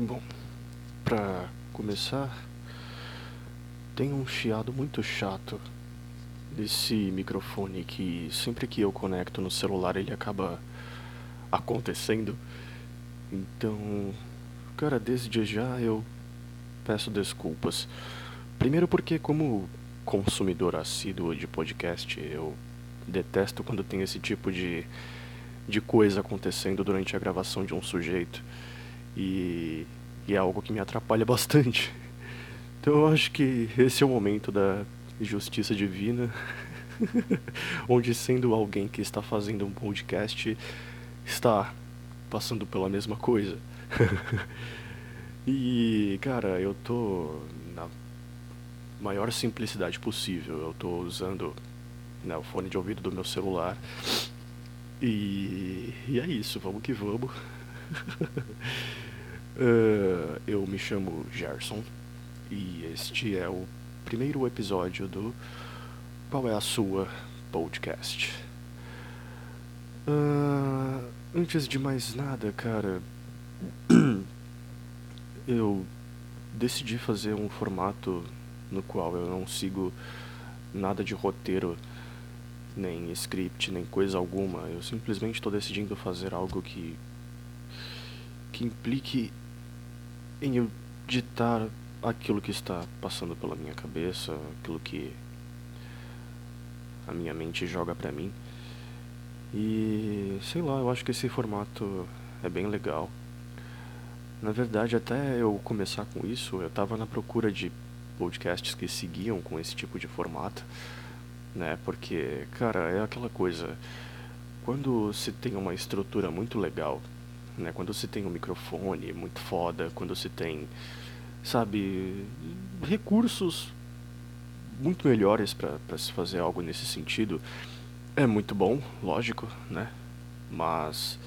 Bom, pra começar, tem um chiado muito chato desse microfone que sempre que eu conecto no celular ele acaba acontecendo. Então, cara, desde já eu peço desculpas. Primeiro porque como consumidor assíduo de podcast, eu detesto quando tem esse tipo de de coisa acontecendo durante a gravação de um sujeito. E, e é algo que me atrapalha bastante. Então eu acho que esse é o momento da justiça divina, onde sendo alguém que está fazendo um podcast está passando pela mesma coisa. e, cara, eu tô na maior simplicidade possível. Eu tô usando né, o fone de ouvido do meu celular. E, e é isso, vamos que vamos. Uh, eu me chamo Gerson e este é o primeiro episódio do Qual é a Sua Podcast. Uh, antes de mais nada, cara, eu decidi fazer um formato no qual eu não sigo nada de roteiro, nem script, nem coisa alguma. Eu simplesmente estou decidindo fazer algo que que implique em eu ditar aquilo que está passando pela minha cabeça, aquilo que a minha mente joga pra mim. E sei lá, eu acho que esse formato é bem legal. Na verdade, até eu começar com isso, eu estava na procura de podcasts que seguiam com esse tipo de formato, né? Porque, cara, é aquela coisa. Quando se tem uma estrutura muito legal né? Quando você tem um microfone muito foda, quando você tem, sabe, recursos muito melhores para se fazer algo nesse sentido, é muito bom, lógico, né? Mas,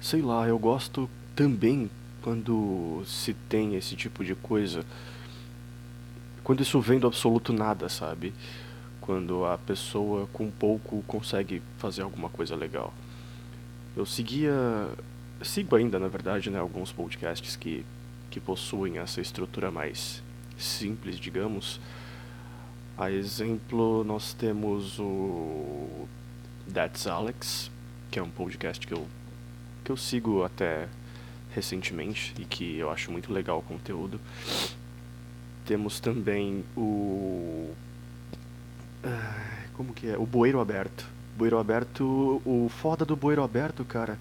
sei lá, eu gosto também quando se tem esse tipo de coisa, quando isso vem do absoluto nada, sabe? Quando a pessoa com pouco consegue fazer alguma coisa legal. Eu seguia sigo ainda, na verdade, né, alguns podcasts que, que possuem essa estrutura mais simples, digamos. A exemplo, nós temos o That's Alex, que é um podcast que eu, que eu sigo até recentemente e que eu acho muito legal o conteúdo. Temos também o. Como que é? O Bueiro Aberto. Bueiro Aberto. O foda do Bueiro Aberto, cara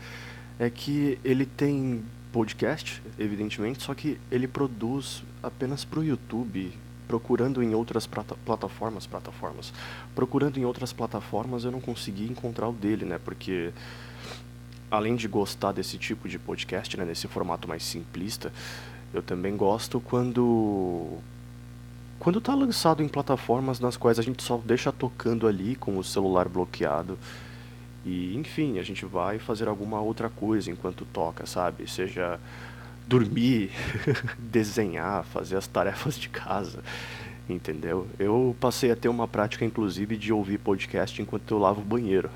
é que ele tem podcast, evidentemente, só que ele produz apenas para o YouTube, procurando em outras plataformas, plataformas, procurando em outras plataformas, eu não consegui encontrar o dele, né? Porque além de gostar desse tipo de podcast, né, nesse formato mais simplista, eu também gosto quando quando tá lançado em plataformas nas quais a gente só deixa tocando ali com o celular bloqueado e, enfim, a gente vai fazer alguma outra coisa enquanto toca, sabe? Seja dormir, desenhar, fazer as tarefas de casa, entendeu? Eu passei a ter uma prática, inclusive, de ouvir podcast enquanto eu lavo o banheiro.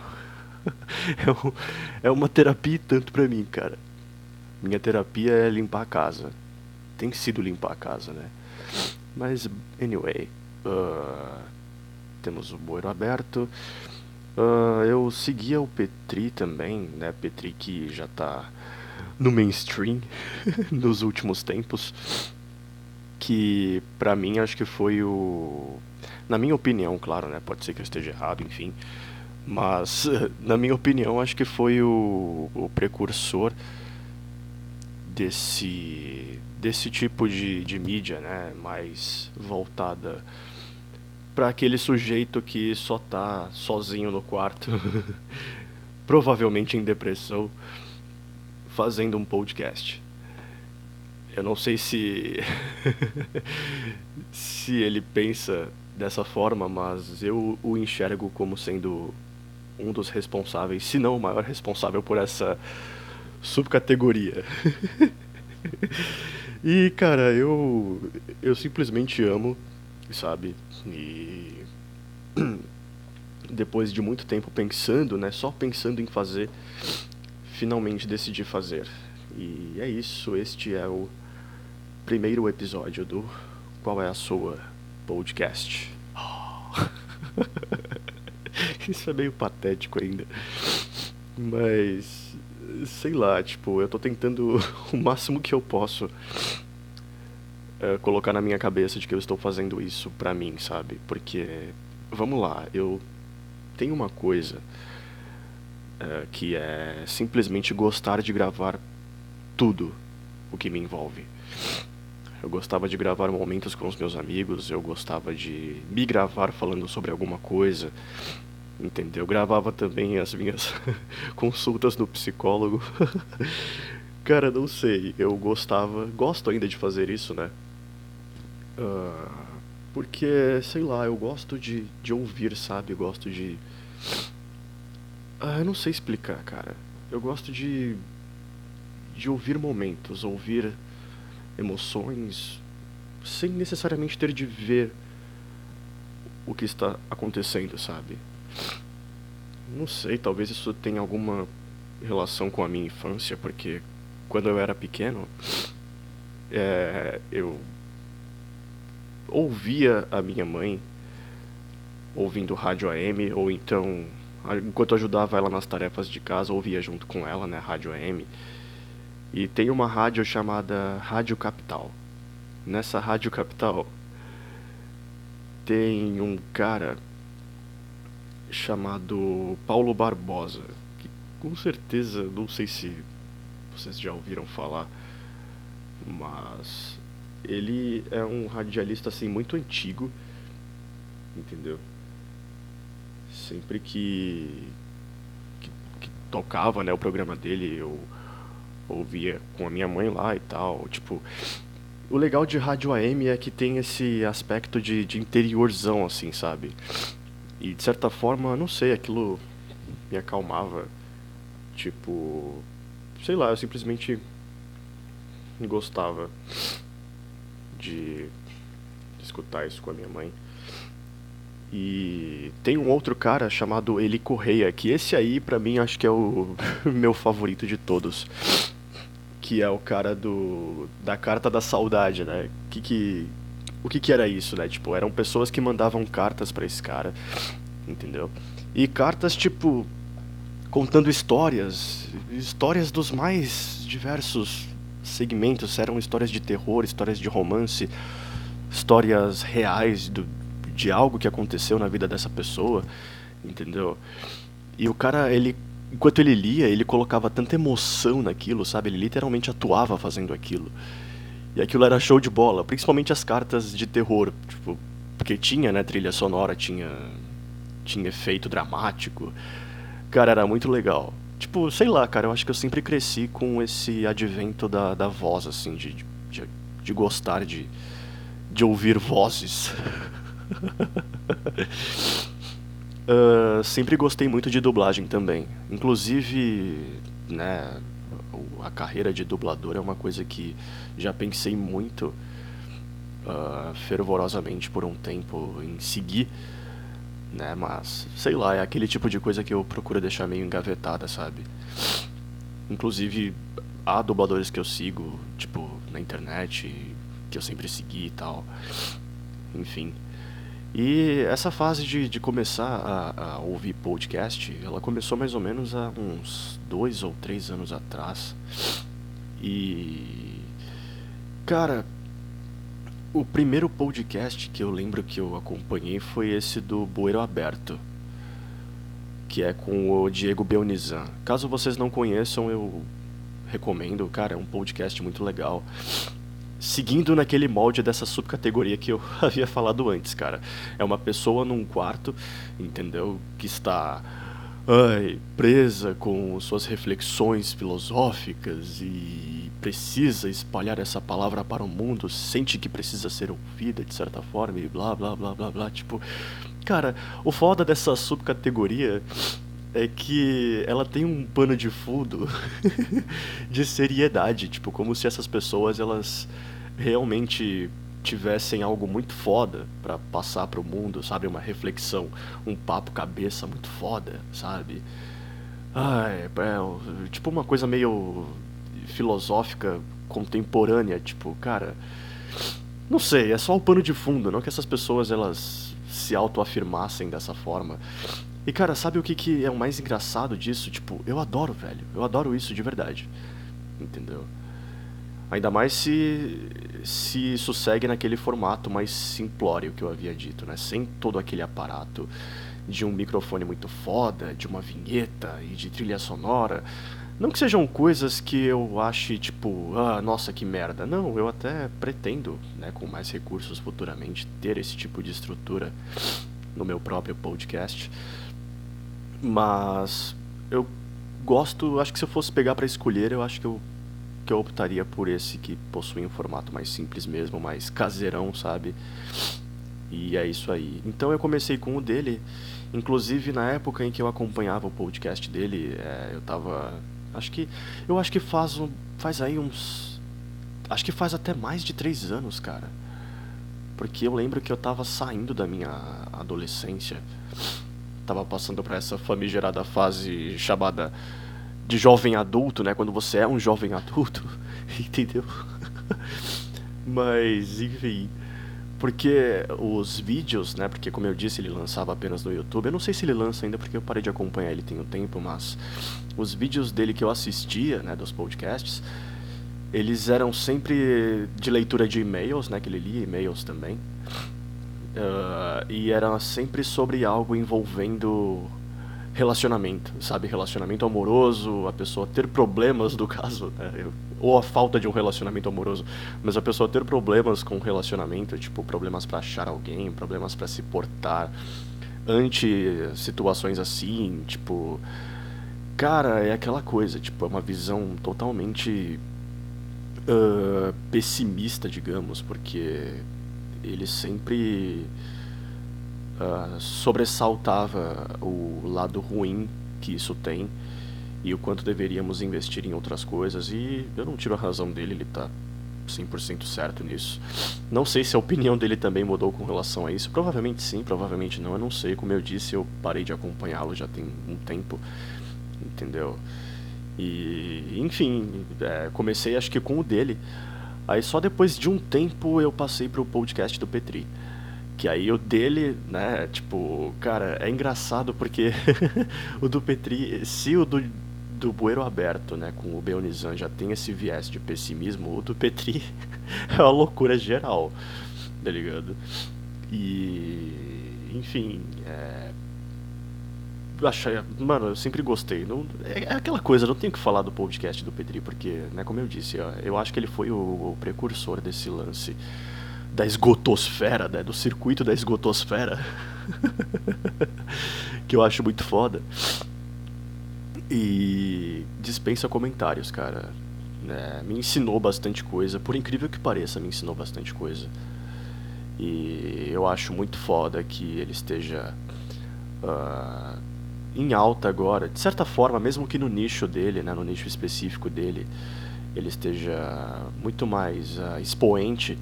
é, uma terapia tanto pra mim, cara. Minha terapia é limpar a casa. Tem sido limpar a casa, né? Mas, anyway, uh, temos o bueiro aberto. Uh, eu seguia o Petri também, né? Petri que já tá no mainstream nos últimos tempos. Que pra mim acho que foi o. Na minha opinião, claro, né? Pode ser que eu esteja errado, enfim. Mas, na minha opinião, acho que foi o, o precursor desse, desse tipo de, de mídia, né? Mais voltada para aquele sujeito que só tá sozinho no quarto, provavelmente em depressão, fazendo um podcast. Eu não sei se se ele pensa dessa forma, mas eu o enxergo como sendo um dos responsáveis, se não o maior responsável por essa subcategoria. e cara, eu eu simplesmente amo sabe? E depois de muito tempo pensando, né, só pensando em fazer, finalmente decidi fazer. E é isso, este é o primeiro episódio do Qual é a Sua Podcast. Isso é meio patético ainda. Mas, sei lá, tipo, eu tô tentando o máximo que eu posso é, colocar na minha cabeça de que eu estou fazendo isso pra mim, sabe? Porque, vamos lá, eu tenho uma coisa é, que é simplesmente gostar de gravar tudo o que me envolve. Eu gostava de gravar momentos com os meus amigos, eu gostava de me gravar falando sobre alguma coisa, entendeu? Eu gravava também as minhas consultas no psicólogo. Cara, não sei, eu gostava, gosto ainda de fazer isso, né? Uh, porque, sei lá, eu gosto de, de ouvir, sabe? Eu gosto de. Ah, eu não sei explicar, cara. Eu gosto de. de ouvir momentos, ouvir emoções, sem necessariamente ter de ver o que está acontecendo, sabe? Não sei, talvez isso tenha alguma relação com a minha infância, porque quando eu era pequeno, é, eu ouvia a minha mãe ouvindo rádio AM, ou então, enquanto ajudava ela nas tarefas de casa, ouvia junto com ela, né, rádio AM. E tem uma rádio chamada Rádio Capital. Nessa Rádio Capital tem um cara chamado Paulo Barbosa, que com certeza, não sei se vocês já ouviram falar, mas ele é um radialista assim muito antigo, entendeu? Sempre que, que, que tocava, né, o programa dele, eu ouvia com a minha mãe lá e tal. Tipo, o legal de rádio AM é que tem esse aspecto de, de interiorzão, assim, sabe? E de certa forma, não sei, aquilo me acalmava. Tipo, sei lá, eu simplesmente gostava de escutar isso com a minha mãe. E tem um outro cara chamado Eli Correia, que esse aí pra mim acho que é o meu favorito de todos que é o cara do da carta da saudade, né? Que que o que que era isso, né? Tipo, eram pessoas que mandavam cartas para esse cara, entendeu? E cartas tipo contando histórias, histórias dos mais diversos segmentos, eram histórias de terror, histórias de romance, histórias reais do, de algo que aconteceu na vida dessa pessoa, entendeu? E o cara, ele enquanto ele lia, ele colocava tanta emoção naquilo, sabe? Ele literalmente atuava fazendo aquilo. E aquilo era show de bola, principalmente as cartas de terror, tipo, porque tinha, né, trilha sonora, tinha tinha efeito dramático. Cara, era muito legal. Tipo, sei lá, cara, eu acho que eu sempre cresci com esse advento da, da voz, assim, de, de, de gostar de, de ouvir vozes. Uh, sempre gostei muito de dublagem também. Inclusive, né, a carreira de dublador é uma coisa que já pensei muito uh, fervorosamente por um tempo em seguir, né, mas sei lá, é aquele tipo de coisa que eu procuro deixar meio engavetada, sabe? Inclusive, há dubladores que eu sigo, tipo, na internet, que eu sempre segui e tal. Enfim. E essa fase de, de começar a, a, ouvir podcast, ela começou mais ou menos há uns dois ou três anos atrás. E. Cara, o primeiro podcast que eu lembro que eu acompanhei foi esse do Bueiro Aberto, que é com o Diego Belnizan. Caso vocês não conheçam, eu recomendo, cara, é um podcast muito legal seguindo naquele molde dessa subcategoria que eu havia falado antes, cara. É uma pessoa num quarto, entendeu? Que está ai, presa com suas reflexões filosóficas e precisa espalhar essa palavra para o mundo, sente que precisa ser ouvida de certa forma e blá blá blá blá blá. Tipo, cara, o foda dessa subcategoria é que ela tem um pano de fundo de seriedade, tipo, como se essas pessoas elas realmente tivessem algo muito foda para passar para o mundo, sabe, uma reflexão, um papo cabeça muito foda, sabe? Ah, é, é, tipo uma coisa meio filosófica contemporânea, tipo, cara. Não sei, é só o pano de fundo, não que essas pessoas elas se autoafirmassem dessa forma. E cara, sabe o que, que é o mais engraçado disso? Tipo, eu adoro, velho. Eu adoro isso de verdade. Entendeu? Ainda mais se, se isso segue naquele formato mais simplório que eu havia dito, né? Sem todo aquele aparato de um microfone muito foda, de uma vinheta e de trilha sonora. Não que sejam coisas que eu ache, tipo, ah, nossa, que merda. Não, eu até pretendo, né, com mais recursos futuramente, ter esse tipo de estrutura no meu próprio podcast. Mas eu gosto, acho que se eu fosse pegar para escolher, eu acho que eu, que eu optaria por esse que possui um formato mais simples mesmo, mais caseirão, sabe? E é isso aí. Então eu comecei com o dele. Inclusive na época em que eu acompanhava o podcast dele, é, eu tava Acho que. Eu acho que faz, um, faz aí uns. Acho que faz até mais de três anos, cara. Porque eu lembro que eu tava saindo da minha adolescência. Tava passando por essa famigerada fase chamada de jovem adulto, né? Quando você é um jovem adulto. Entendeu? Mas, enfim. Porque os vídeos, né? Porque como eu disse, ele lançava apenas no YouTube. Eu não sei se ele lança ainda porque eu parei de acompanhar ele tem um tempo, mas os vídeos dele que eu assistia, né, dos podcasts, eles eram sempre de leitura de e-mails, né, que ele lia e-mails também. Uh, e era sempre sobre algo envolvendo relacionamento, sabe? Relacionamento amoroso, a pessoa ter problemas, do caso, né? ou a falta de um relacionamento amoroso, mas a pessoa ter problemas com o relacionamento, tipo, problemas para achar alguém, problemas para se portar ante situações assim, tipo. Cara, é aquela coisa, tipo, é uma visão totalmente uh, pessimista, digamos, porque ele sempre uh, sobressaltava o lado ruim que isso tem e o quanto deveríamos investir em outras coisas. E eu não tiro a razão dele, ele tá 100% certo nisso. Não sei se a opinião dele também mudou com relação a isso. Provavelmente sim, provavelmente não. Eu não sei. Como eu disse, eu parei de acompanhá-lo já tem um tempo. Entendeu? E, enfim, é, comecei acho que com o dele. Aí só depois de um tempo eu passei pro podcast do Petri. Que aí o dele, né, tipo, cara, é engraçado porque o do Petri, se o do, do Bueiro Aberto, né, com o Beonizan já tem esse viés de pessimismo, o do Petri é uma loucura geral, tá ligado? E, enfim, é, achei, mano, eu sempre gostei. Não, é, é, aquela coisa, não tenho que falar do podcast do Petri, porque, né, como eu disse, eu acho que ele foi o, o precursor desse lance da esgotosfera, né? Do circuito da esgotosfera. que eu acho muito foda. E dispensa comentários, cara. É, me ensinou bastante coisa, por incrível que pareça, me ensinou bastante coisa. E eu acho muito foda que ele esteja uh, em alta agora, de certa forma, mesmo que no nicho dele, né, no nicho específico dele, ele esteja muito mais uh, expoente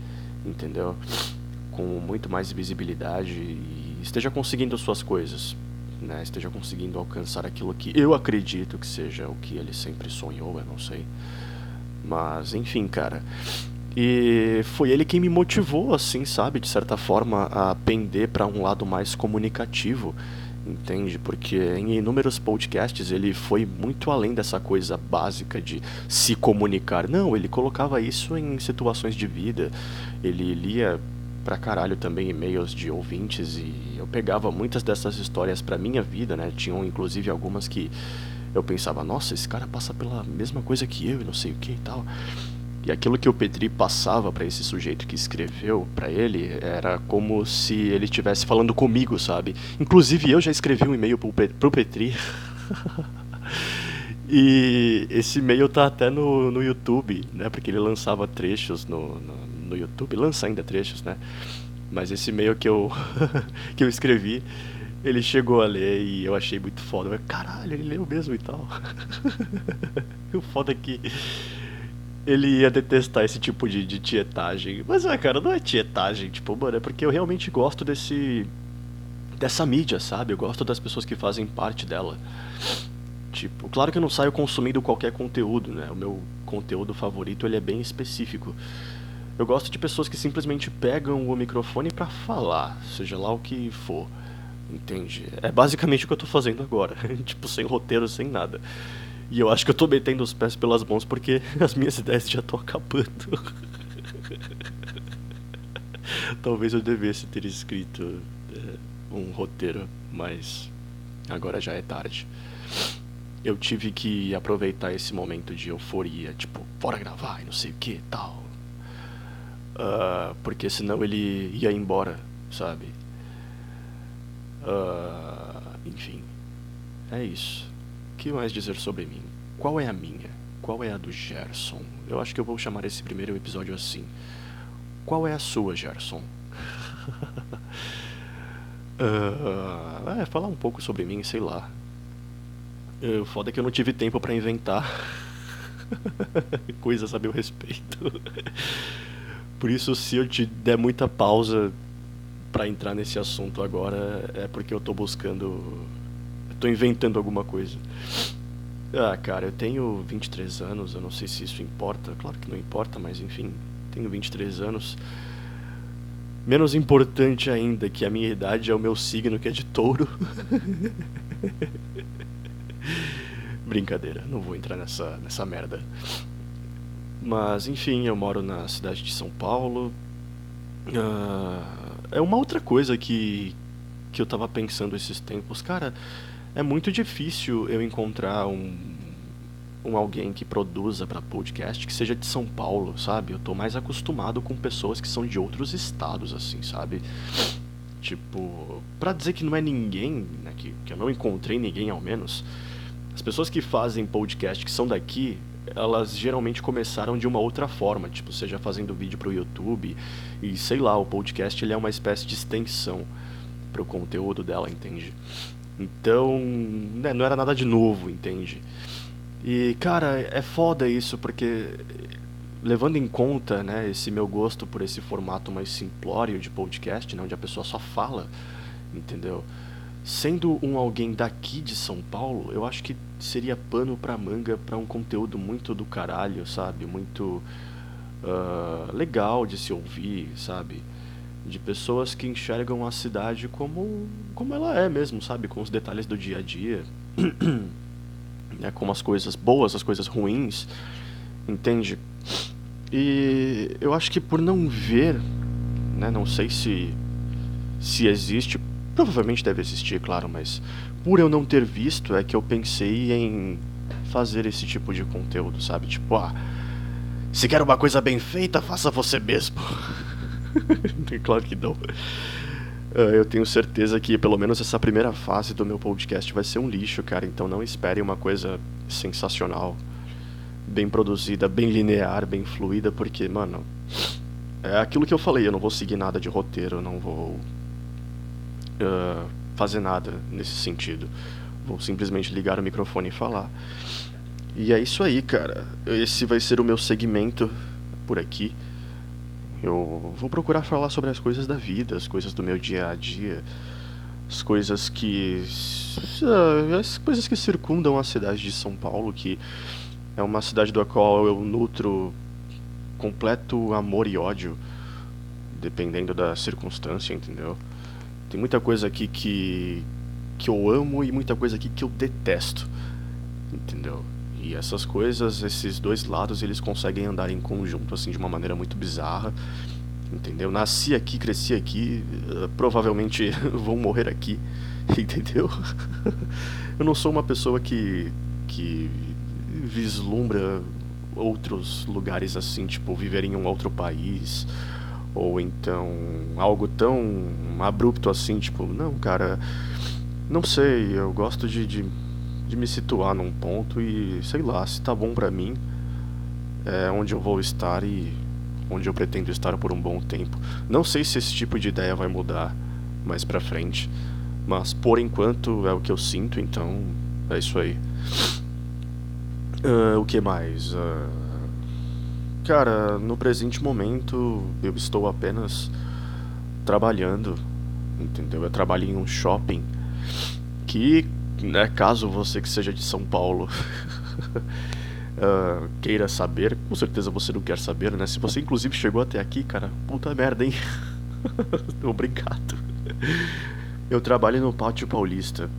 entendeu? Com muito mais visibilidade e esteja conseguindo suas coisas, né? Esteja conseguindo alcançar aquilo que eu acredito que seja o que ele sempre sonhou, eu não sei. Mas, enfim, cara. E foi ele quem me motivou, assim, sabe, de certa forma, a pender para um lado mais comunicativo entende? Porque em inúmeros podcasts ele foi muito além dessa coisa básica de se comunicar. Não, ele colocava isso em situações de vida. Ele lia pra caralho também e-mails de ouvintes e eu pegava muitas dessas histórias pra minha vida, né? Tinham inclusive algumas que eu pensava, nossa, esse cara passa pela mesma coisa que eu e não sei o que e tal. E aquilo que o Petri passava para esse sujeito que escreveu para ele era como se ele estivesse falando comigo, sabe? Inclusive eu já escrevi um e-mail pro, pro Petri. e esse e-mail tá até no, no YouTube, né? Porque ele lançava trechos no, no, no YouTube, lança ainda trechos, né? Mas esse e-mail que eu, que eu escrevi, ele chegou a ler e eu achei muito foda. Eu, Caralho, ele leu mesmo e tal. o foda é que ele ia detestar esse tipo de, de tietagem. Mas, é, cara, não é tietagem, tipo, mano, é porque eu realmente gosto desse. dessa mídia, sabe? Eu gosto das pessoas que fazem parte dela. Tipo, claro que eu não saio consumindo qualquer conteúdo, né? O meu conteúdo favorito ele é bem específico. Eu gosto de pessoas que simplesmente pegam o microfone para falar, seja lá o que for. Entende? É basicamente o que eu tô fazendo agora. tipo, sem roteiro, sem nada. E eu acho que eu tô metendo os pés pelas mãos porque as minhas ideias já estão acabando. Talvez eu devesse ter escrito é, um roteiro, mas agora já é tarde. Eu tive que aproveitar esse momento de euforia, tipo, bora gravar e não sei o que tal. Uh, porque senão ele ia embora, sabe? Uh, enfim, é isso. O que mais dizer sobre mim? Qual é a minha? Qual é a do Gerson? Eu acho que eu vou chamar esse primeiro episódio assim. Qual é a sua, Gerson? uh, é, falar um pouco sobre mim, sei lá. O foda é que eu não tive tempo para inventar coisas a meu respeito. Por isso, se eu te der muita pausa para entrar nesse assunto agora, é porque eu tô buscando. Tô inventando alguma coisa. Ah, cara, eu tenho 23 anos, eu não sei se isso importa. Claro que não importa, mas enfim, tenho 23 anos. Menos importante ainda que a minha idade é o meu signo, que é de touro. Brincadeira, não vou entrar nessa, nessa merda. Mas, enfim, eu moro na cidade de São Paulo. Uh, é uma outra coisa que, que eu tava pensando esses tempos. Cara, é muito difícil eu encontrar um, um alguém que produza para podcast que seja de São Paulo, sabe? Eu tô mais acostumado com pessoas que são de outros estados, assim, sabe? Tipo, pra dizer que não é ninguém, né, que, que eu não encontrei ninguém ao menos, as pessoas que fazem podcast que são daqui, elas geralmente começaram de uma outra forma, tipo, seja fazendo vídeo para o YouTube e sei lá, o podcast ele é uma espécie de extensão para o conteúdo dela, entende? Então, né, não era nada de novo, entende? E cara, é foda isso porque levando em conta, né, esse meu gosto por esse formato mais simplório de podcast, né, onde a pessoa só fala, entendeu? Sendo um alguém daqui de São Paulo, eu acho que seria pano pra manga pra um conteúdo muito do caralho, sabe? Muito uh, legal de se ouvir, sabe? De pessoas que enxergam a cidade como, como ela é mesmo, sabe? Com os detalhes do dia a dia, né? como as coisas boas, as coisas ruins, entende? E eu acho que por não ver, né? Não sei se, se existe Provavelmente deve existir, claro, mas por eu não ter visto é que eu pensei em fazer esse tipo de conteúdo, sabe? Tipo, ah, se quer uma coisa bem feita, faça você mesmo. claro que não. Ah, eu tenho certeza que pelo menos essa primeira fase do meu podcast vai ser um lixo, cara. Então não espere uma coisa sensacional, bem produzida, bem linear, bem fluida, porque, mano, é aquilo que eu falei. Eu não vou seguir nada de roteiro, não vou uh, fazer nada nesse sentido. Vou simplesmente ligar o microfone e falar. E é isso aí, cara. Esse vai ser o meu segmento por aqui. Eu vou procurar falar sobre as coisas da vida, as coisas do meu dia a dia, as coisas que. Ah, as coisas que circundam a cidade de São Paulo, que é uma cidade da qual eu nutro completo amor e ódio, dependendo da circunstância, entendeu? Tem muita coisa aqui que, que eu amo e muita coisa aqui que eu detesto. Entendeu? E essas coisas, esses dois lados, eles conseguem andar em conjunto assim de uma maneira muito bizarra. Entendeu? Nasci aqui, cresci aqui, uh, provavelmente vou morrer aqui. Entendeu? eu não sou uma pessoa que que vislumbra outros lugares assim, tipo viver em um outro país ou então algo tão abrupto assim, tipo, não, cara, não sei, eu gosto de, de, de me situar num ponto e sei lá, se tá bom pra mim, é onde eu vou estar e onde eu pretendo estar por um bom tempo. Não sei se esse tipo de ideia vai mudar mais pra frente, mas por enquanto é o que eu sinto, então é isso aí. Uh, o que mais? Uh, Cara, no presente momento eu estou apenas trabalhando, entendeu? Eu trabalho em um shopping que, né, caso você que seja de São Paulo, uh, queira saber, com certeza você não quer saber, né? Se você inclusive chegou até aqui, cara, puta merda, hein? Obrigado. Eu trabalho no Pátio Paulista.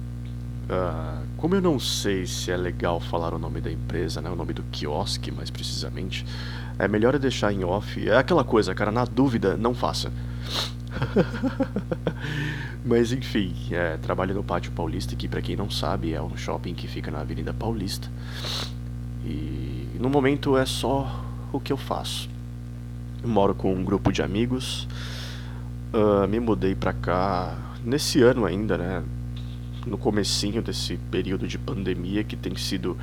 Uh, como eu não sei se é legal falar o nome da empresa, né? O nome do quiosque, mais precisamente, é melhor deixar em off. É aquela coisa, cara, na dúvida, não faça. Mas enfim, é, trabalho no Pátio Paulista, que para quem não sabe é um shopping que fica na Avenida Paulista. E no momento é só o que eu faço. Eu moro com um grupo de amigos. Uh, me mudei pra cá nesse ano ainda, né? No comecinho desse período de pandemia que tem sido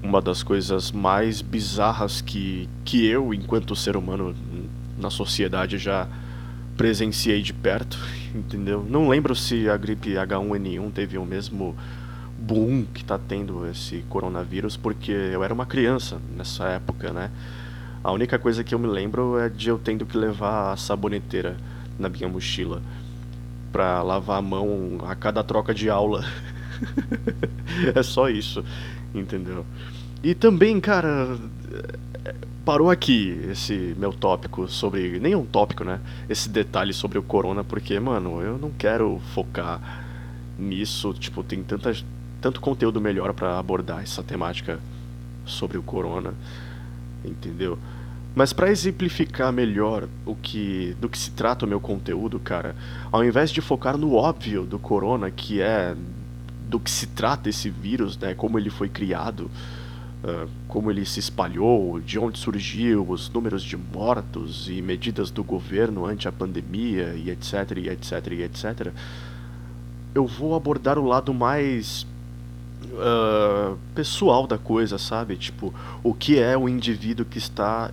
uma das coisas mais bizarras que, que eu, enquanto ser humano na sociedade, já presenciei de perto, entendeu? Não lembro se a gripe H1N1 teve o mesmo boom que está tendo esse coronavírus, porque eu era uma criança nessa época, né? A única coisa que eu me lembro é de eu tendo que levar a saboneteira na minha mochila para lavar a mão a cada troca de aula. é só isso, entendeu? E também, cara, parou aqui esse meu tópico sobre. Nem um tópico, né? Esse detalhe sobre o corona, porque, mano, eu não quero focar nisso. Tipo, tem tanta, tanto conteúdo melhor para abordar essa temática sobre o corona, entendeu? Mas para exemplificar melhor o que do que se trata o meu conteúdo, cara, ao invés de focar no óbvio do corona, que é do que se trata esse vírus, né, como ele foi criado, como ele se espalhou, de onde surgiu, os números de mortos e medidas do governo ante a pandemia e etc, e etc, e etc, eu vou abordar o lado mais uh, pessoal da coisa, sabe? Tipo, o que é o indivíduo que está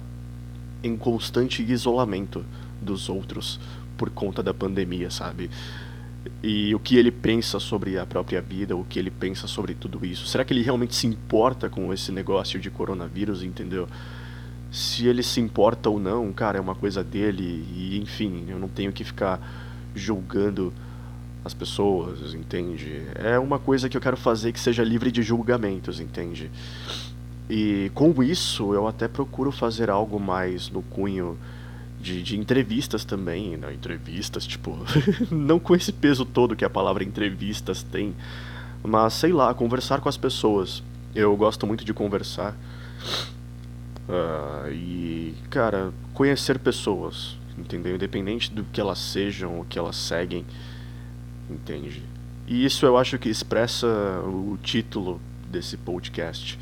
em constante isolamento dos outros por conta da pandemia, sabe? E o que ele pensa sobre a própria vida, o que ele pensa sobre tudo isso. Será que ele realmente se importa com esse negócio de coronavírus, entendeu? Se ele se importa ou não, cara, é uma coisa dele e enfim, eu não tenho que ficar julgando as pessoas, entende? É uma coisa que eu quero fazer que seja livre de julgamentos, entende? E com isso eu até procuro fazer algo mais no cunho de, de entrevistas também, né? entrevistas, tipo, não com esse peso todo que a palavra entrevistas tem, mas sei lá, conversar com as pessoas. Eu gosto muito de conversar. Uh, e, cara, conhecer pessoas, entendeu? Independente do que elas sejam, o que elas seguem, entende? E isso eu acho que expressa o título desse podcast,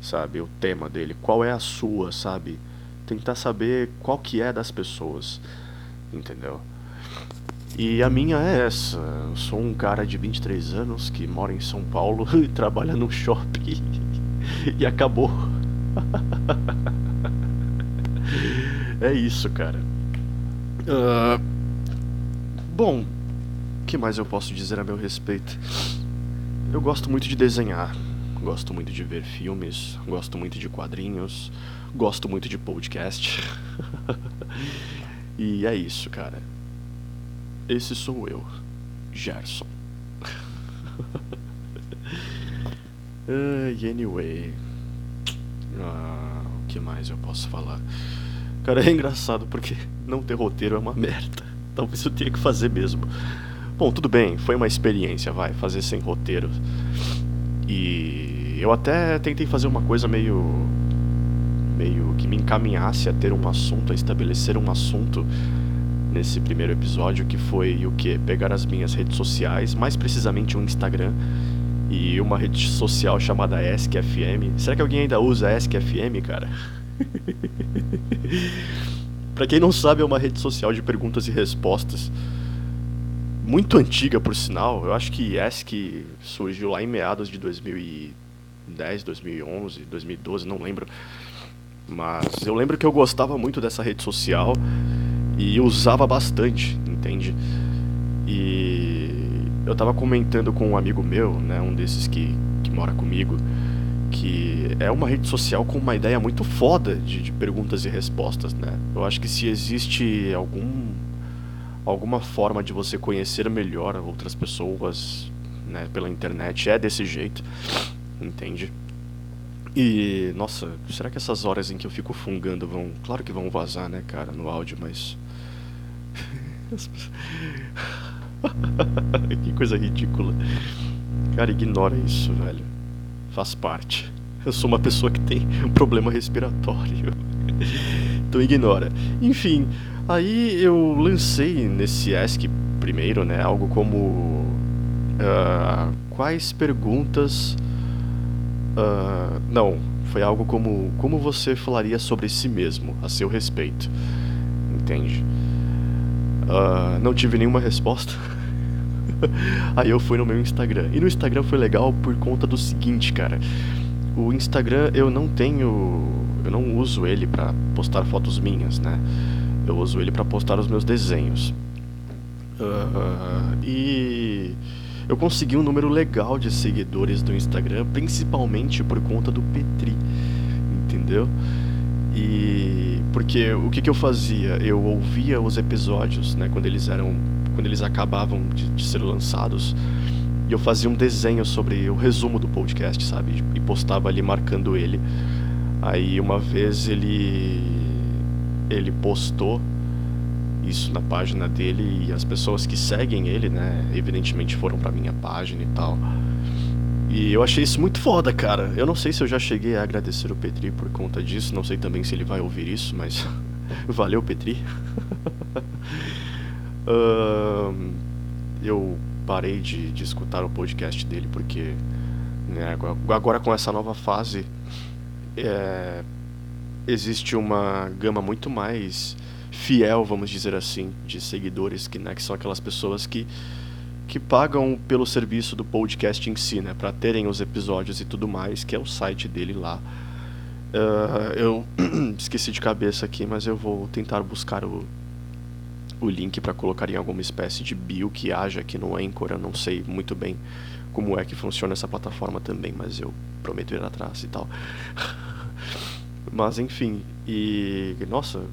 sabe? O tema dele. Qual é a sua, sabe? Tentar saber qual que é das pessoas, entendeu? E a minha é essa. Eu sou um cara de 23 anos que mora em São Paulo e trabalha no shopping. e acabou. é isso, cara. Uh, bom, o que mais eu posso dizer a meu respeito? Eu gosto muito de desenhar, gosto muito de ver filmes, gosto muito de quadrinhos, Gosto muito de podcast. e é isso, cara. Esse sou eu, Gerson. uh, anyway. Ah, o que mais eu posso falar? Cara, é engraçado porque não ter roteiro é uma merda. Talvez eu tenha que fazer mesmo. Bom, tudo bem, foi uma experiência, vai, fazer sem roteiro. E eu até tentei fazer uma coisa meio meio que me encaminhasse a ter um assunto, a estabelecer um assunto nesse primeiro episódio, que foi o que? Pegar as minhas redes sociais, mais precisamente um Instagram e uma rede social chamada EskFM. Será que alguém ainda usa EskFM, cara? Para quem não sabe, é uma rede social de perguntas e respostas. Muito antiga, por sinal. Eu acho que Esk surgiu lá em meados de 2010, 2011, 2012, não lembro. Mas eu lembro que eu gostava muito dessa rede social e usava bastante, entende? E eu tava comentando com um amigo meu, né, um desses que, que mora comigo, que é uma rede social com uma ideia muito foda de, de perguntas e respostas, né? Eu acho que se existe algum alguma forma de você conhecer melhor outras pessoas, né, pela internet é desse jeito, entende? E, nossa, será que essas horas em que eu fico fungando vão. Claro que vão vazar, né, cara, no áudio, mas. que coisa ridícula. Cara, ignora isso, velho. Faz parte. Eu sou uma pessoa que tem um problema respiratório. então ignora. Enfim, aí eu lancei nesse Ask primeiro, né? Algo como. Uh, quais perguntas. Uh, não, foi algo como. Como você falaria sobre si mesmo, a seu respeito? Entende? Uh, não tive nenhuma resposta. Aí eu fui no meu Instagram. E no Instagram foi legal por conta do seguinte, cara. O Instagram eu não tenho. Eu não uso ele para postar fotos minhas, né? Eu uso ele para postar os meus desenhos. Uh, e eu consegui um número legal de seguidores do Instagram, principalmente por conta do Petri, entendeu? E porque o que, que eu fazia? Eu ouvia os episódios, né, quando eles eram, quando eles acabavam de, de ser lançados, e eu fazia um desenho sobre o resumo do podcast, sabe? E postava ali marcando ele. Aí uma vez ele ele postou isso na página dele e as pessoas que seguem ele, né, evidentemente foram para minha página e tal. E eu achei isso muito foda, cara. Eu não sei se eu já cheguei a agradecer o Petri por conta disso, não sei também se ele vai ouvir isso, mas valeu, Petri. uh, eu parei de, de escutar o podcast dele porque né, agora com essa nova fase é, existe uma gama muito mais fiel, vamos dizer assim, de seguidores que, né, que são aquelas pessoas que que pagam pelo serviço do podcast em si, né, para terem os episódios e tudo mais, que é o site dele lá. Uh, eu esqueci de cabeça aqui, mas eu vou tentar buscar o, o link para colocar em alguma espécie de bio que haja aqui no Anchor. Eu não sei muito bem como é que funciona essa plataforma também, mas eu prometo ir atrás e tal. mas enfim, e nossa,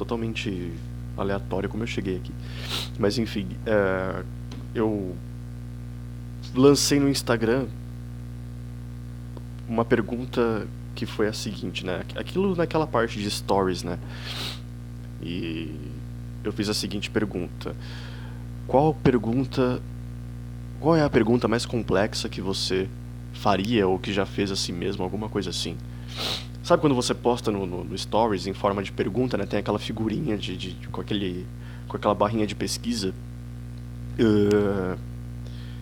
totalmente aleatório como eu cheguei aqui. Mas enfim, é, eu lancei no Instagram uma pergunta que foi a seguinte, né? Aquilo naquela parte de stories, né? E eu fiz a seguinte pergunta: Qual pergunta qual é a pergunta mais complexa que você faria ou que já fez a si mesmo, alguma coisa assim? Sabe quando você posta no, no, no Stories em forma de pergunta, né? Tem aquela figurinha de, de, de com, aquele, com aquela barrinha de pesquisa uh,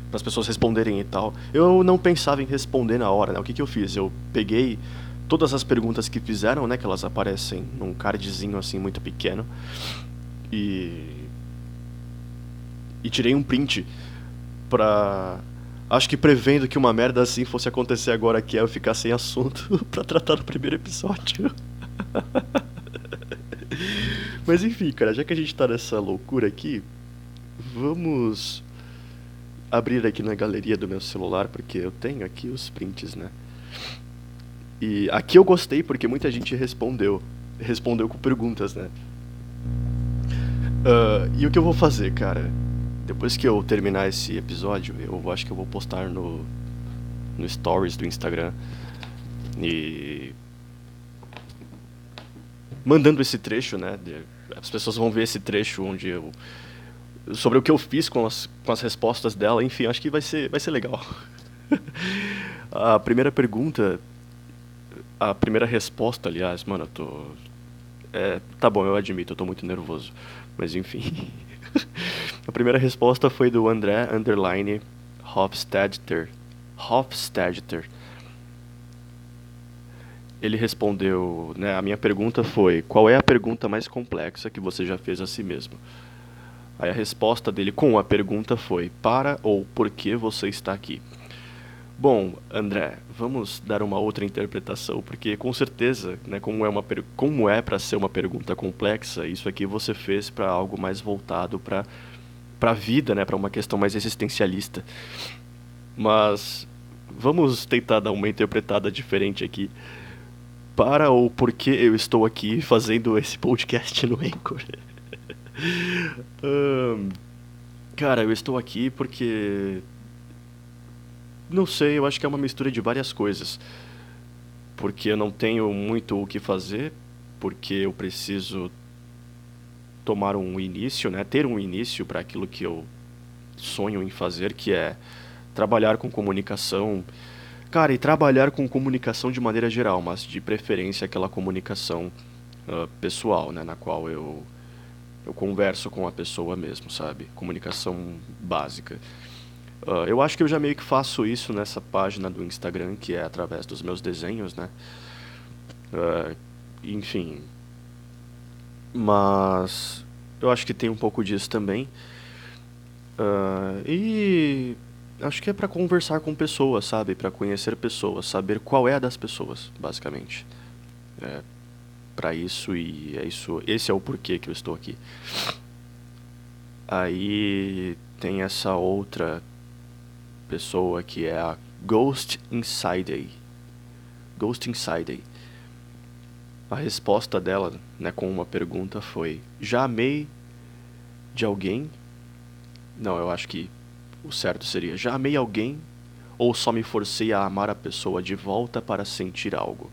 para as pessoas responderem e tal. Eu não pensava em responder na hora, né? O que, que eu fiz? Eu peguei todas as perguntas que fizeram, né? Que elas aparecem num cardzinho assim muito pequeno e e tirei um print pra Acho que prevendo que uma merda assim fosse acontecer agora que é eu ficar sem assunto para tratar no primeiro episódio. Mas enfim, cara, já que a gente tá nessa loucura aqui, vamos abrir aqui na galeria do meu celular, porque eu tenho aqui os prints, né? E aqui eu gostei porque muita gente respondeu. Respondeu com perguntas, né? Uh, e o que eu vou fazer, cara? Depois que eu terminar esse episódio, eu acho que eu vou postar no, no Stories do Instagram. E. Mandando esse trecho, né? As pessoas vão ver esse trecho onde eu. Sobre o que eu fiz com as, com as respostas dela, enfim, acho que vai ser, vai ser legal. a primeira pergunta. A primeira resposta, aliás, mano, eu tô. É, tá bom, eu admito, eu tô muito nervoso. Mas enfim. A primeira resposta foi do André Underline Hofstadter. Hofstadter. Ele respondeu, né, a minha pergunta foi: qual é a pergunta mais complexa que você já fez a si mesmo? Aí a resposta dele com a pergunta foi: para ou por que você está aqui? Bom, André, vamos dar uma outra interpretação, porque com certeza, né, como é uma como é para ser uma pergunta complexa, isso aqui você fez para algo mais voltado para para a vida, né, para uma questão mais existencialista. Mas vamos tentar dar uma interpretada diferente aqui. Para ou por que eu estou aqui fazendo esse podcast no Anchor? um, cara, eu estou aqui porque não sei, eu acho que é uma mistura de várias coisas. porque eu não tenho muito o que fazer, porque eu preciso tomar um início, né? Ter um início para aquilo que eu sonho em fazer, que é trabalhar com comunicação. Cara, e trabalhar com comunicação de maneira geral, mas de preferência aquela comunicação uh, pessoal, né? Na qual eu, eu converso com a pessoa mesmo, sabe? Comunicação básica. Uh, eu acho que eu já meio que faço isso nessa página do Instagram, que é através dos meus desenhos, né? Uh, enfim. Mas eu acho que tem um pouco disso também. Uh, e acho que é para conversar com pessoas, sabe? Para conhecer pessoas, saber qual é a das pessoas, basicamente. É para isso e é isso. Esse é o porquê que eu estou aqui. Aí tem essa outra pessoa que é a Ghost Inside. Ghost Inside. A resposta dela, né, com uma pergunta foi: Já amei de alguém não, eu acho que o certo seria: já amei alguém ou só me forcei a amar a pessoa de volta para sentir algo?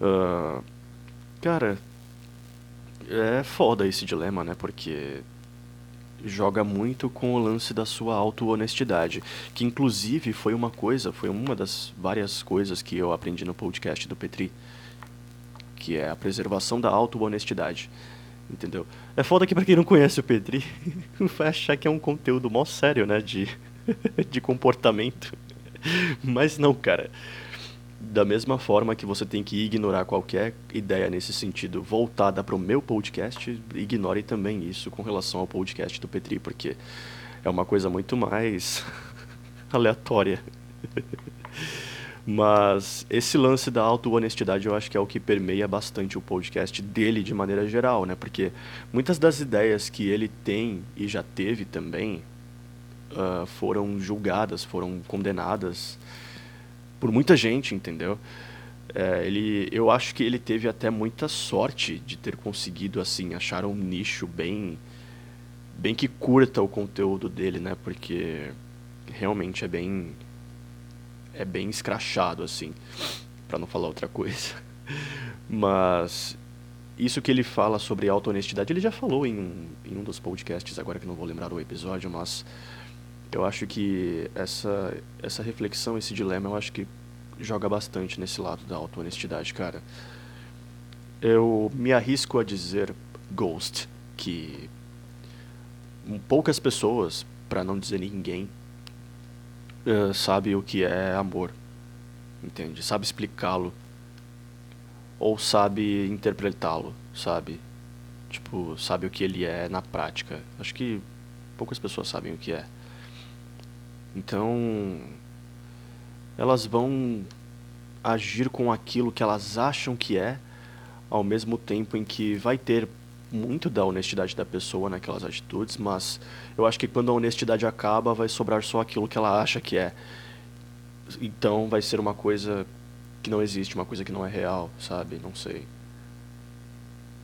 Uh, cara, é foda esse dilema, né? Porque joga muito com o lance da sua auto-honestidade, que inclusive foi uma coisa, foi uma das várias coisas que eu aprendi no podcast do Petri, que é a preservação da auto-honestidade. Entendeu? É foda que pra quem não conhece o Petri, vai achar que é um conteúdo mó sério, né? De, de comportamento. Mas não, cara. Da mesma forma que você tem que ignorar qualquer ideia nesse sentido voltada para o meu podcast, ignore também isso com relação ao podcast do Petri, porque é uma coisa muito mais aleatória. Mas esse lance da auto-honestidade eu acho que é o que permeia bastante o podcast dele de maneira geral, né? Porque muitas das ideias que ele tem e já teve também uh, foram julgadas, foram condenadas por muita gente, entendeu? É, ele, eu acho que ele teve até muita sorte de ter conseguido assim achar um nicho bem, bem que curta o conteúdo dele, né? Porque realmente é bem é bem escrachado, assim, para não falar outra coisa. Mas isso que ele fala sobre auto-honestidade, ele já falou em um, em um dos podcasts, agora que não vou lembrar o episódio, mas eu acho que essa, essa reflexão, esse dilema, eu acho que joga bastante nesse lado da auto-honestidade, cara. Eu me arrisco a dizer, Ghost, que poucas pessoas, para não dizer ninguém, uh, sabe o que é amor, entende? Sabe explicá-lo ou sabe interpretá-lo, sabe? Tipo, sabe o que ele é na prática. Acho que poucas pessoas sabem o que é. Então, elas vão agir com aquilo que elas acham que é, ao mesmo tempo em que vai ter muito da honestidade da pessoa naquelas atitudes, mas eu acho que quando a honestidade acaba, vai sobrar só aquilo que ela acha que é. Então vai ser uma coisa que não existe, uma coisa que não é real, sabe? Não sei.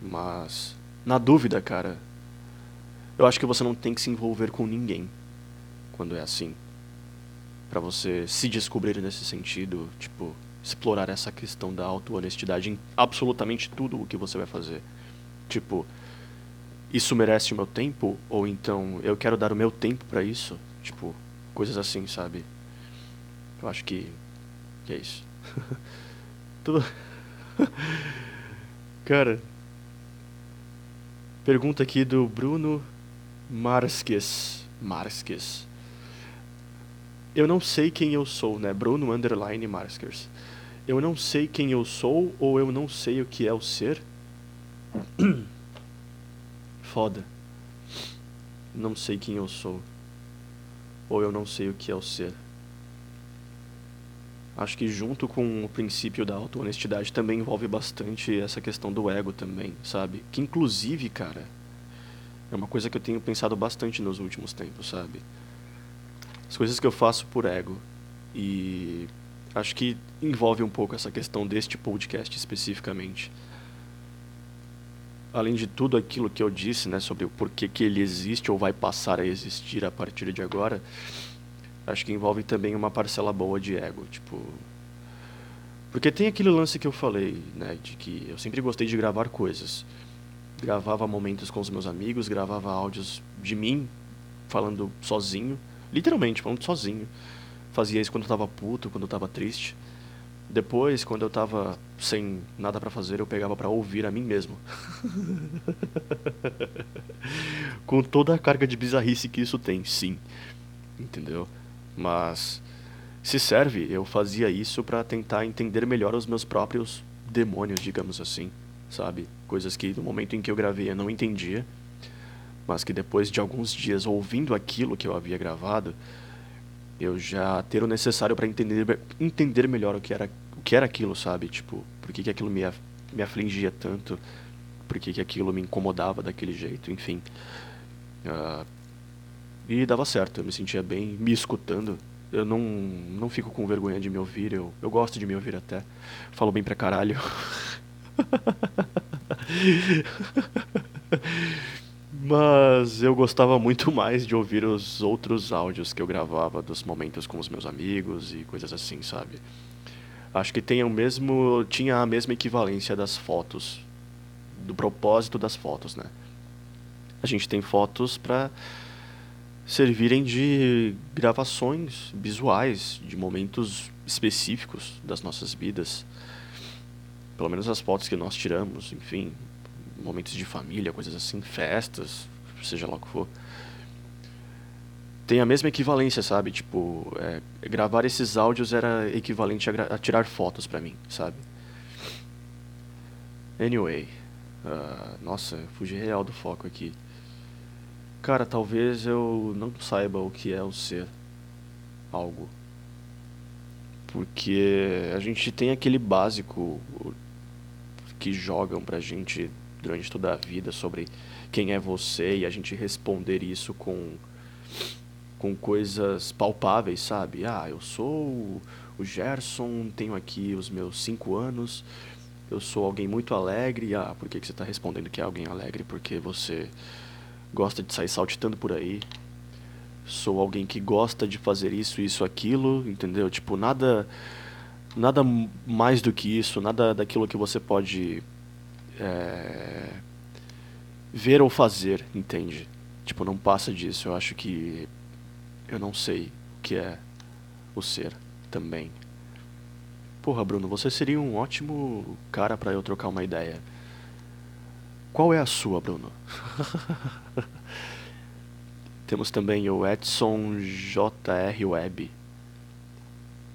Mas, na dúvida, cara, eu acho que você não tem que se envolver com ninguém quando é assim. para você se descobrir nesse sentido, tipo, explorar essa questão da auto-honestidade em absolutamente tudo o que você vai fazer. Tipo, isso merece o meu tempo? Ou então eu quero dar o meu tempo para isso? Tipo, coisas assim, sabe? Eu acho que, que é isso. Tudo. Cara. Pergunta aqui do Bruno Marsques. Marsques. Eu não sei quem eu sou, né? Bruno Underline Marskers. Eu não sei quem eu sou ou eu não sei o que é o ser? Foda. Não sei quem eu sou. Ou eu não sei o que é o ser. Acho que junto com o princípio da auto-honestidade também envolve bastante essa questão do ego também, sabe? Que inclusive, cara, é uma coisa que eu tenho pensado bastante nos últimos tempos, sabe? As coisas que eu faço por ego. E acho que envolve um pouco essa questão deste podcast especificamente além de tudo aquilo que eu disse, né, sobre o porquê que ele existe ou vai passar a existir a partir de agora, acho que envolve também uma parcela boa de ego, tipo, Porque tem aquele lance que eu falei, né, de que eu sempre gostei de gravar coisas. Gravava momentos com os meus amigos, gravava áudios de mim falando sozinho, literalmente falando sozinho. Fazia isso quando eu tava puto, quando eu tava triste. Depois, quando eu tava sem nada para fazer, eu pegava para ouvir a mim mesmo. Com toda a carga de bizarrice que isso tem, sim. Entendeu? Mas se serve, eu fazia isso para tentar entender melhor os meus próprios demônios, digamos assim, sabe? Coisas que no momento em que eu gravei eu não entendia, mas que depois de alguns dias ouvindo aquilo que eu havia gravado, eu já ter o necessário para entender, entender melhor o que era o que era aquilo, sabe? Tipo, por que, que aquilo me, me afligia tanto, por que, que aquilo me incomodava daquele jeito, enfim. Uh, e dava certo, eu me sentia bem me escutando. Eu não, não fico com vergonha de me ouvir, eu, eu gosto de me ouvir até. Falo bem pra caralho. Mas eu gostava muito mais de ouvir os outros áudios que eu gravava dos momentos com os meus amigos e coisas assim, sabe? Acho que tem o mesmo, tinha a mesma equivalência das fotos, do propósito das fotos, né? A gente tem fotos para servirem de gravações visuais de momentos específicos das nossas vidas. Pelo menos as fotos que nós tiramos, enfim, momentos de família, coisas assim, festas, seja lá o que for. Tem a mesma equivalência, sabe? Tipo, é, gravar esses áudios era equivalente a, a tirar fotos para mim, sabe? Anyway, uh, nossa, fugi real do foco aqui. Cara, talvez eu não saiba o que é o ser algo. Porque a gente tem aquele básico que jogam pra gente durante toda a vida sobre quem é você e a gente responder isso com com coisas palpáveis, sabe? Ah, eu sou o Gerson, tenho aqui os meus cinco anos, eu sou alguém muito alegre. Ah, por que, que você está respondendo que é alguém alegre? Porque você gosta de sair saltitando por aí. Sou alguém que gosta de fazer isso, isso, aquilo, entendeu? Tipo, nada, nada mais do que isso, nada daquilo que você pode é, ver ou fazer, entende? Tipo, não passa disso. Eu acho que eu não sei o que é o ser também. Porra, Bruno, você seria um ótimo cara para eu trocar uma ideia. Qual é a sua, Bruno? Temos também o Edson JR Web.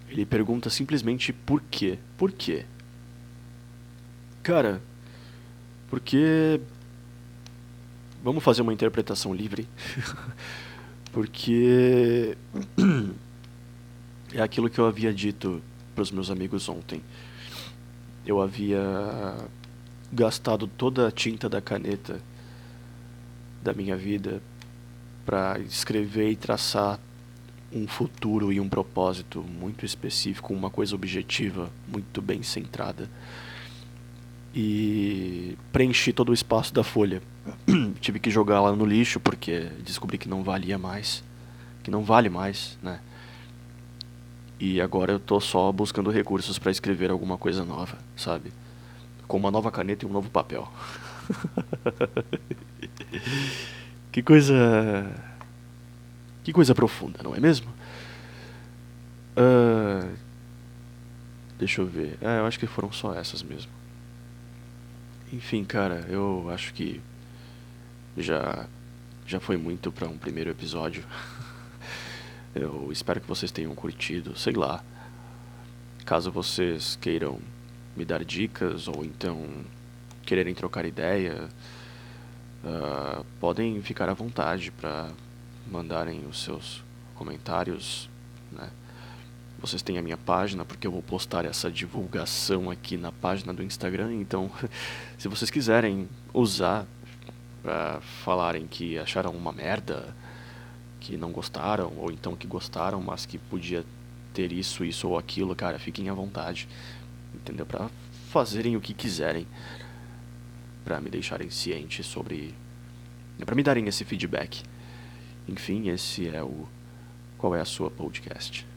Ele pergunta simplesmente por quê? Por quê? Cara, porque. Vamos fazer uma interpretação livre. porque. é aquilo que eu havia dito para os meus amigos ontem. Eu havia gastado toda a tinta da caneta da minha vida para escrever e traçar um futuro e um propósito muito específico, uma coisa objetiva, muito bem centrada e preenchi todo o espaço da folha. Tive que jogar lá no lixo porque descobri que não valia mais, que não vale mais, né? E agora eu tô só buscando recursos para escrever alguma coisa nova, sabe? Com uma nova caneta e um novo papel. que coisa que coisa profunda, não é mesmo? Uh, deixa eu ver. É, eu acho que foram só essas mesmo. Enfim, cara, eu acho que já já foi muito para um primeiro episódio. eu espero que vocês tenham curtido, sei lá. Caso vocês queiram me dar dicas ou então quererem trocar ideia, uh, podem ficar à vontade para mandarem os seus comentários, né? Vocês têm a minha página, porque eu vou postar essa divulgação aqui na página do Instagram. Então, se vocês quiserem usar para falarem que acharam uma merda, que não gostaram, ou então que gostaram, mas que podia ter isso, isso ou aquilo, cara, fiquem à vontade. Entendeu? Para fazerem o que quiserem. Para me deixarem ciente sobre. para me darem esse feedback. Enfim, esse é o. Qual é a sua podcast?